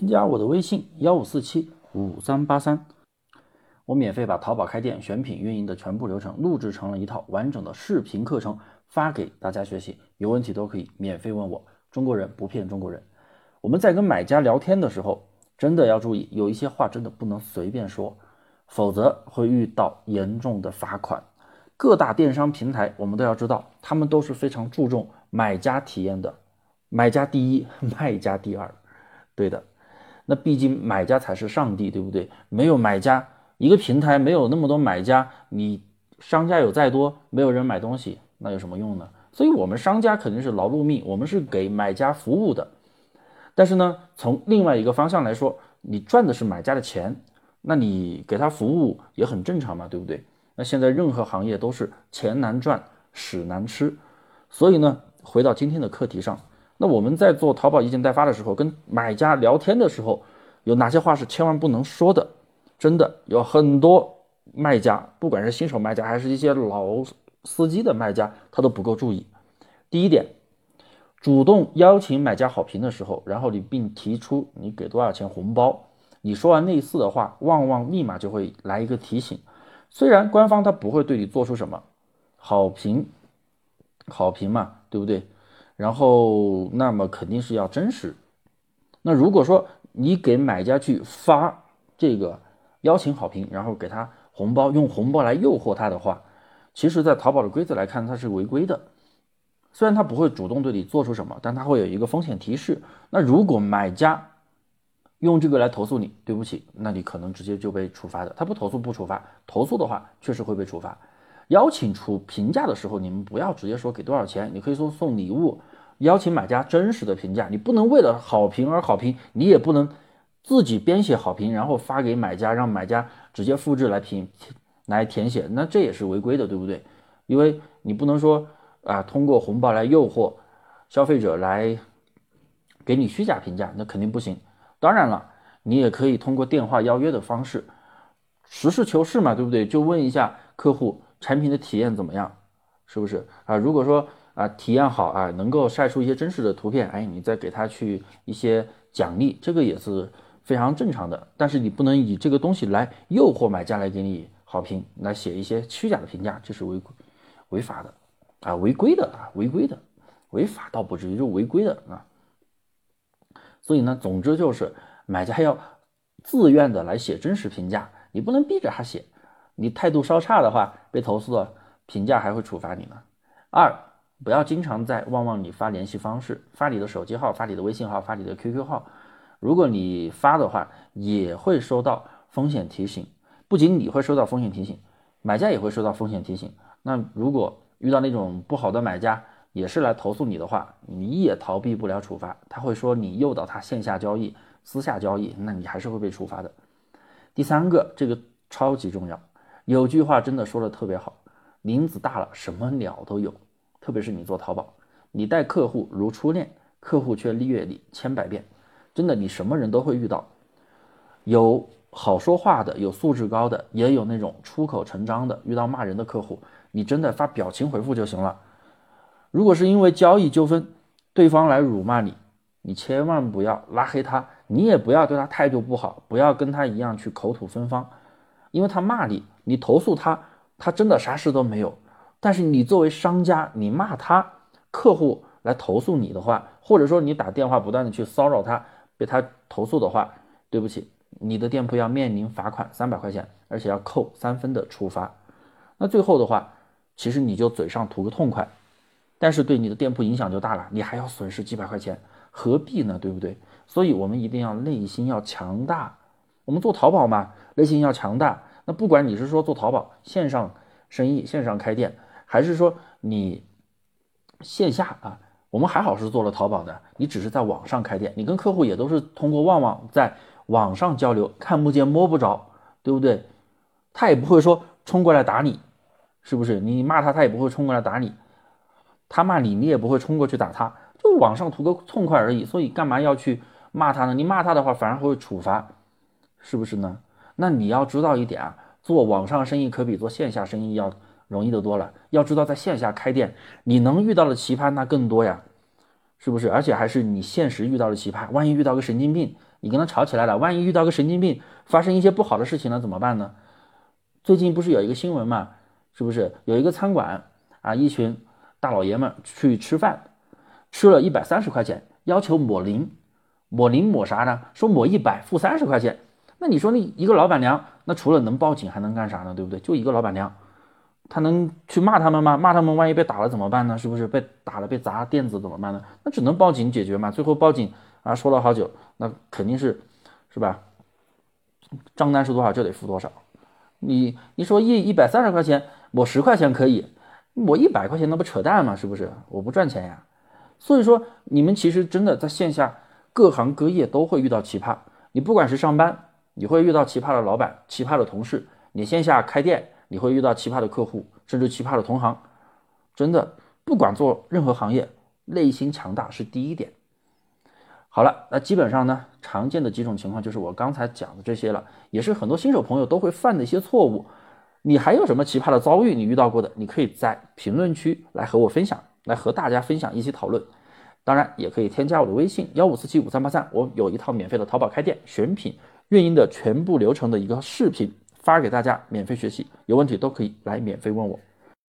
添加我的微信幺五四七五三八三，我免费把淘宝开店选品运营的全部流程录制成了一套完整的视频课程，发给大家学习。有问题都可以免费问我。中国人不骗中国人。我们在跟买家聊天的时候，真的要注意，有一些话真的不能随便说，否则会遇到严重的罚款。各大电商平台，我们都要知道，他们都是非常注重买家体验的，买家第一，卖家第二。对的。那毕竟买家才是上帝，对不对？没有买家，一个平台没有那么多买家，你商家有再多，没有人买东西，那有什么用呢？所以，我们商家肯定是劳碌命，我们是给买家服务的。但是呢，从另外一个方向来说，你赚的是买家的钱，那你给他服务也很正常嘛，对不对？那现在任何行业都是钱难赚，屎难吃。所以呢，回到今天的课题上。那我们在做淘宝一件代发的时候，跟买家聊天的时候，有哪些话是千万不能说的？真的有很多卖家，不管是新手卖家还是一些老司机的卖家，他都不够注意。第一点，主动邀请买家好评的时候，然后你并提出你给多少钱红包，你说完类似的话，旺旺立马就会来一个提醒。虽然官方他不会对你做出什么好评，好评嘛，对不对？然后，那么肯定是要真实。那如果说你给买家去发这个邀请好评，然后给他红包，用红包来诱惑他的话，其实，在淘宝的规则来看，它是违规的。虽然他不会主动对你做出什么，但他会有一个风险提示。那如果买家用这个来投诉你，对不起，那你可能直接就被处罚的。他不投诉不处罚，投诉的话确实会被处罚。邀请出评价的时候，你们不要直接说给多少钱，你可以说送礼物。邀请买家真实的评价，你不能为了好评而好评，你也不能自己编写好评，然后发给买家，让买家直接复制来评来填写，那这也是违规的，对不对？因为你不能说啊，通过红包来诱惑消费者来给你虚假评价，那肯定不行。当然了，你也可以通过电话邀约的方式，实事求是嘛，对不对？就问一下客户产品的体验怎么样，是不是啊？如果说。啊，体验好啊，能够晒出一些真实的图片，哎，你再给他去一些奖励，这个也是非常正常的。但是你不能以这个东西来诱惑买家来给你好评，来写一些虚假的评价，这是违规违法的啊，违规的啊，违规的，违法倒不至于，就违规的啊。所以呢，总之就是买家要自愿的来写真实评价，你不能逼着他写，你态度稍差的话，被投诉了，评价还会处罚你呢。二。不要经常在旺旺里发联系方式，发你的手机号，发你的微信号，发你的 QQ 号。如果你发的话，也会收到风险提醒。不仅你会收到风险提醒，买家也会收到风险提醒。那如果遇到那种不好的买家，也是来投诉你的话，你也逃避不了处罚。他会说你诱导他线下交易、私下交易，那你还是会被处罚的。第三个，这个超级重要。有句话真的说的特别好：林子大了，什么鸟都有。特别是你做淘宝，你待客户如初恋，客户却虐你千百遍，真的，你什么人都会遇到，有好说话的，有素质高的，也有那种出口成章的。遇到骂人的客户，你真的发表情回复就行了。如果是因为交易纠纷，对方来辱骂你，你千万不要拉黑他，你也不要对他态度不好，不要跟他一样去口吐芬芳，因为他骂你，你投诉他，他真的啥事都没有。但是你作为商家，你骂他客户来投诉你的话，或者说你打电话不断的去骚扰他，被他投诉的话，对不起，你的店铺要面临罚款三百块钱，而且要扣三分的处罚。那最后的话，其实你就嘴上图个痛快，但是对你的店铺影响就大了，你还要损失几百块钱，何必呢？对不对？所以我们一定要内心要强大。我们做淘宝嘛，内心要强大。那不管你是说做淘宝线上生意，线上开店。还是说你线下啊，我们还好是做了淘宝的，你只是在网上开店，你跟客户也都是通过旺旺在网上交流，看不见摸不着，对不对？他也不会说冲过来打你，是不是？你骂他，他也不会冲过来打你；他骂你，你也不会冲过去打他，就网上图个痛快而已。所以干嘛要去骂他呢？你骂他的话，反而会处罚，是不是呢？那你要知道一点啊，做网上生意可比做线下生意要。容易的多了。要知道，在线下开店，你能遇到的奇葩那更多呀，是不是？而且还是你现实遇到的奇葩。万一遇到个神经病，你跟他吵起来了，万一遇到个神经病，发生一些不好的事情了怎么办呢？最近不是有一个新闻嘛，是不是有一个餐馆啊，一群大老爷们去吃饭，吃了一百三十块钱，要求抹零，抹零抹啥呢？说抹一百付三十块钱。那你说那一个老板娘，那除了能报警还能干啥呢？对不对？就一个老板娘，他能去骂他们吗？骂他们万一被打了怎么办呢？是不是被打了被砸垫子怎么办呢？那只能报警解决嘛。最后报警啊，说了好久，那肯定是，是吧？账单是多少就得付多少。你你说一一百三十块钱我十块钱可以，我一百块钱那不扯淡吗？是不是？我不赚钱呀。所以说你们其实真的在线下各行各业都会遇到奇葩，你不管是上班。你会遇到奇葩的老板、奇葩的同事，你线下开店，你会遇到奇葩的客户，甚至奇葩的同行。真的，不管做任何行业，内心强大是第一点。好了，那基本上呢，常见的几种情况就是我刚才讲的这些了，也是很多新手朋友都会犯的一些错误。你还有什么奇葩的遭遇你遇到过的？你可以在评论区来和我分享，来和大家分享一起讨论。当然，也可以添加我的微信幺五四七五三八三，我有一套免费的淘宝开店选品。运营的全部流程的一个视频发给大家免费学习，有问题都可以来免费问我。